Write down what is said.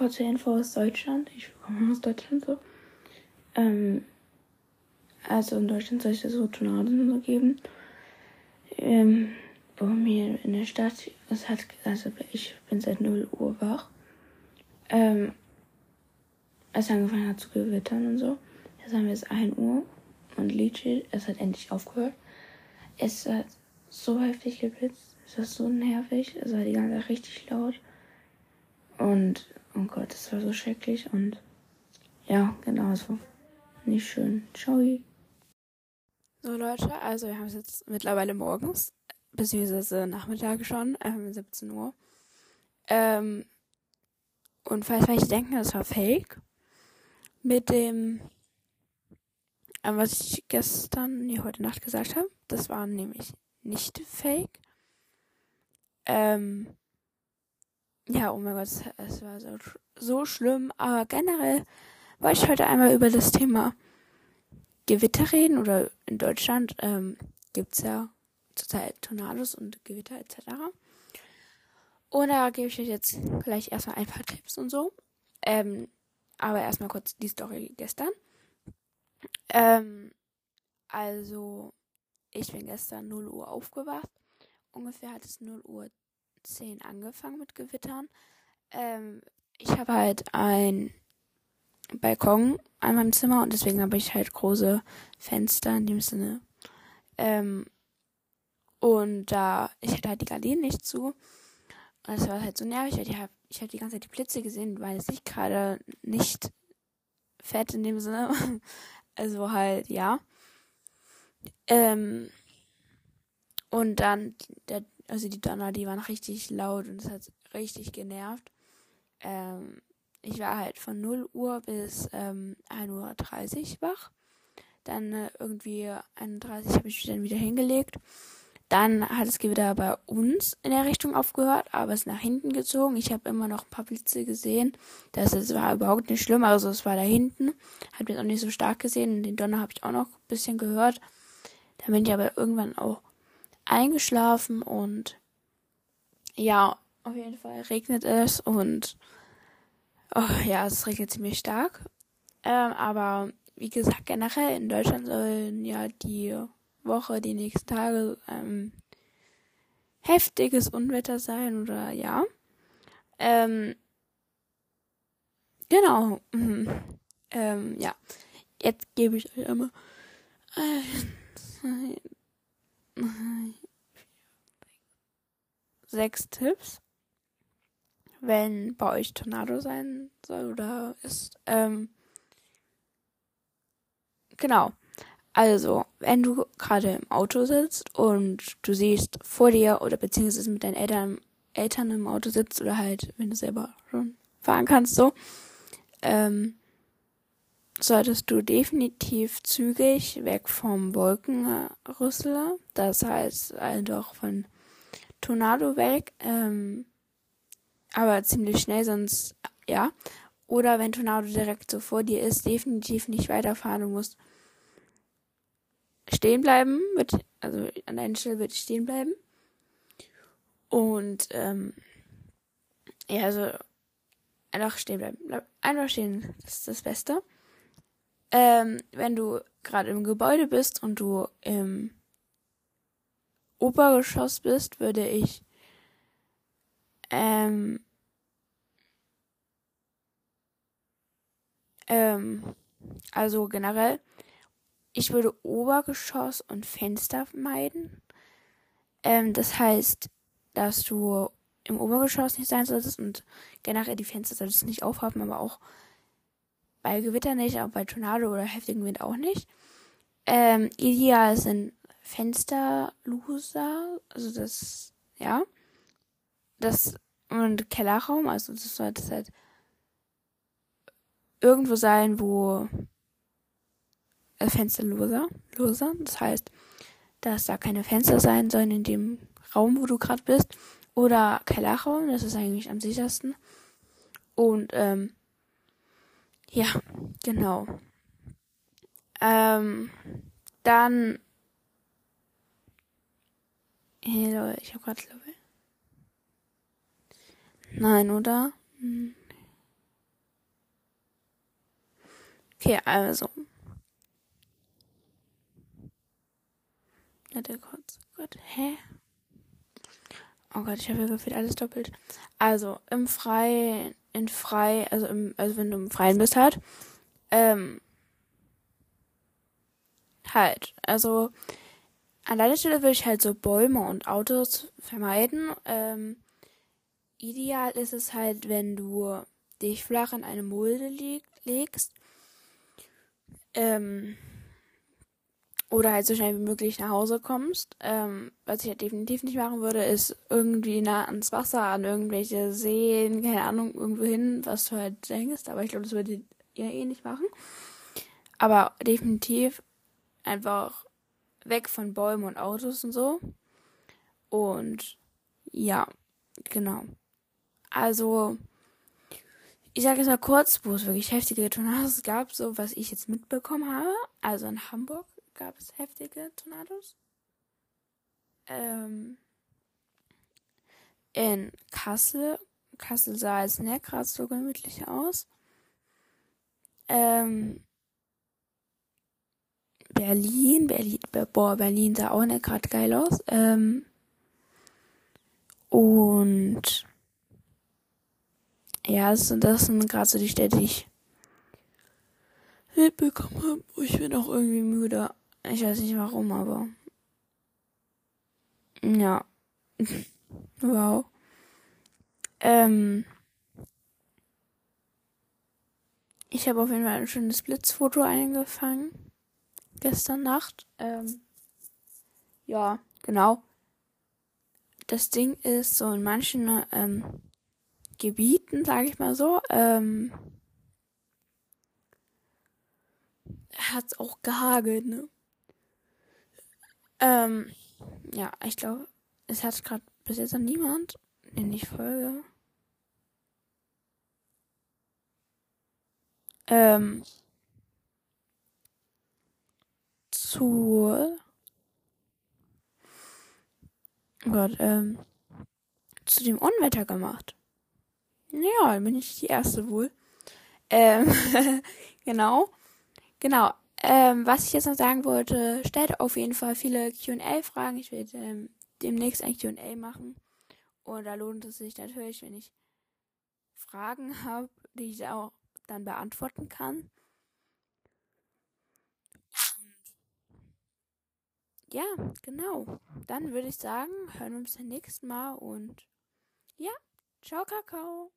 kurze Info aus Deutschland. Ich komme aus Deutschland so. Ähm, also in Deutschland soll es so Tornaden so geben. Ähm, bei mir in der Stadt, es hat, also ich bin seit 0 Uhr wach. Ähm, es angefangen hat zu gewittern und so. Jetzt haben wir es 1 Uhr und Lidschild, es hat endlich aufgehört. Es hat so heftig geblitzt, es war so nervig, es war die ganze Zeit richtig laut. Und, oh Gott, es war so schrecklich und ja, genau so. Nicht schön. Ciao. So Leute, also wir haben es jetzt mittlerweile morgens, beziehungsweise Nachmittag schon, ähm, 17 Uhr. Ähm, und falls welche denken, das war fake, mit dem, ähm, was ich gestern, nee, heute Nacht gesagt habe, das war nämlich nicht fake. Ähm, ja, oh mein Gott, es, war so, so schlimm, aber generell wollte ich heute einmal über das Thema Gewitter reden oder in Deutschland ähm, gibt es ja zurzeit Tornados und Gewitter etc. Und da gebe ich euch jetzt gleich erstmal ein paar Tipps und so. Ähm, aber erstmal kurz die Story gestern. Ähm, also, ich bin gestern 0 Uhr aufgewacht. Ungefähr hat es 0 Uhr 10 angefangen mit Gewittern. Ähm, ich habe halt ein Balkon an meinem Zimmer und deswegen habe ich halt große Fenster in dem Sinne. Ähm, und da, ich hatte halt die Gardinen nicht zu. Und das war halt so nervig, weil ich habe ich hab die ganze Zeit die Blitze gesehen, weil es sich gerade nicht fett in dem Sinne. Also halt, ja. Ähm, und dann, der, also die Donner, die waren richtig laut und es hat richtig genervt. Ähm, ich war halt von 0 Uhr bis ähm, 1.30 Uhr wach. Dann äh, irgendwie 31 habe ich mich dann wieder hingelegt. Dann hat es wieder bei uns in der Richtung aufgehört, aber es ist nach hinten gezogen. Ich habe immer noch ein paar Blitze gesehen. Das, das war überhaupt nicht schlimm. Also es war da hinten. Habe jetzt auch nicht so stark gesehen. Den Donner habe ich auch noch ein bisschen gehört. Dann bin ich aber irgendwann auch eingeschlafen und ja, auf jeden Fall regnet es und Oh, ja, es regnet ziemlich stark. Ähm, aber wie gesagt, generell in Deutschland sollen ja die Woche, die nächsten Tage ähm, heftiges Unwetter sein oder ja. Ähm, genau. Mhm. Ähm, ja. Jetzt gebe ich euch einmal vier, sechs Tipps wenn bei euch Tornado sein soll oder ist. Ähm, genau. Also, wenn du gerade im Auto sitzt und du siehst vor dir oder beziehungsweise mit deinen Eltern, Eltern im Auto sitzt oder halt, wenn du selber schon fahren kannst, so, ähm, solltest du definitiv zügig weg vom Wolkenrüssel, das heißt also auch von Tornado weg, ähm, aber ziemlich schnell, sonst, ja. Oder wenn Tornado direkt so vor dir ist, definitiv nicht weiterfahren. Du musst stehen bleiben, mit, also an deiner Stelle wird stehen bleiben. Und, ähm, ja, also, einfach stehen bleiben. Einfach stehen, das ist das Beste. Ähm, wenn du gerade im Gebäude bist und du im Obergeschoss bist, würde ich ähm, ähm, also generell, ich würde Obergeschoss und Fenster meiden. Ähm, das heißt, dass du im Obergeschoss nicht sein solltest und generell die Fenster solltest du nicht aufhaben, aber auch bei Gewitter nicht, aber bei Tornado oder heftigem Wind auch nicht. Ähm, ideal sind Fensterloser, also das, ja das und Kellerraum, also das sollte halt irgendwo sein, wo äh, Fenster loser, loser. Das heißt, dass da keine Fenster sein sollen in dem Raum, wo du gerade bist. Oder Kellerraum, das ist eigentlich am sichersten. Und ähm, ja, genau. Ähm, dann. Hey Leute, ich habe gerade Nein, oder? Hm. Okay, also. Warte kurz. Gott, hä? Oh Gott, ich habe ja gefühlt alles doppelt. Also, im Freien, in frei, also im, also wenn du im Freien bist halt, ähm, halt, also an deiner Stelle würde ich halt so Bäume und Autos vermeiden. Ähm, ideal ist es halt, wenn du dich flach in eine Mulde leg legst. Ähm, oder halt so schnell wie möglich nach Hause kommst. Ähm, was ich halt definitiv nicht machen würde, ist irgendwie nah ans Wasser, an irgendwelche Seen, keine Ahnung, irgendwo hin, was du halt denkst. Aber ich glaube, das würde ihr eh nicht machen. Aber definitiv einfach weg von Bäumen und Autos und so. Und ja, genau. Also, ich sage jetzt mal kurz, wo es wirklich heftige Tornados gab, so was ich jetzt mitbekommen habe. Also in Hamburg gab es heftige Tornados. Ähm, in Kassel, Kassel sah es nicht gerade so gemütlich aus. Ähm, Berlin, Berlin, boah, Berlin sah auch nicht gerade geil aus. Ähm, und ja, das sind gerade so die Städte, die ich mitbekommen habe. Ich bin auch irgendwie müde. Ich weiß nicht warum, aber ja. wow. Ähm, ich habe auf jeden Fall ein schönes Blitzfoto eingefangen. Gestern Nacht. Ähm, ja, genau. Das Ding ist, so in manchen ähm, Gebieten, sage ich mal so, ähm, hat es auch gehagelt, ne? Ähm, ja, ich glaube, es hat gerade bis jetzt noch niemand in die Folge. Ähm, zu oh Gott, ähm, zu dem Unwetter gemacht. Ja, bin ich die erste wohl. Ähm, genau. Genau. Ähm, was ich jetzt noch sagen wollte, stellt auf jeden Fall viele QA-Fragen. Ich werde ähm, demnächst ein QA machen. Und da lohnt es sich natürlich, wenn ich Fragen habe, die ich auch dann beantworten kann. ja, genau. Dann würde ich sagen, hören wir uns beim nächsten Mal und ja, ciao, Kakao.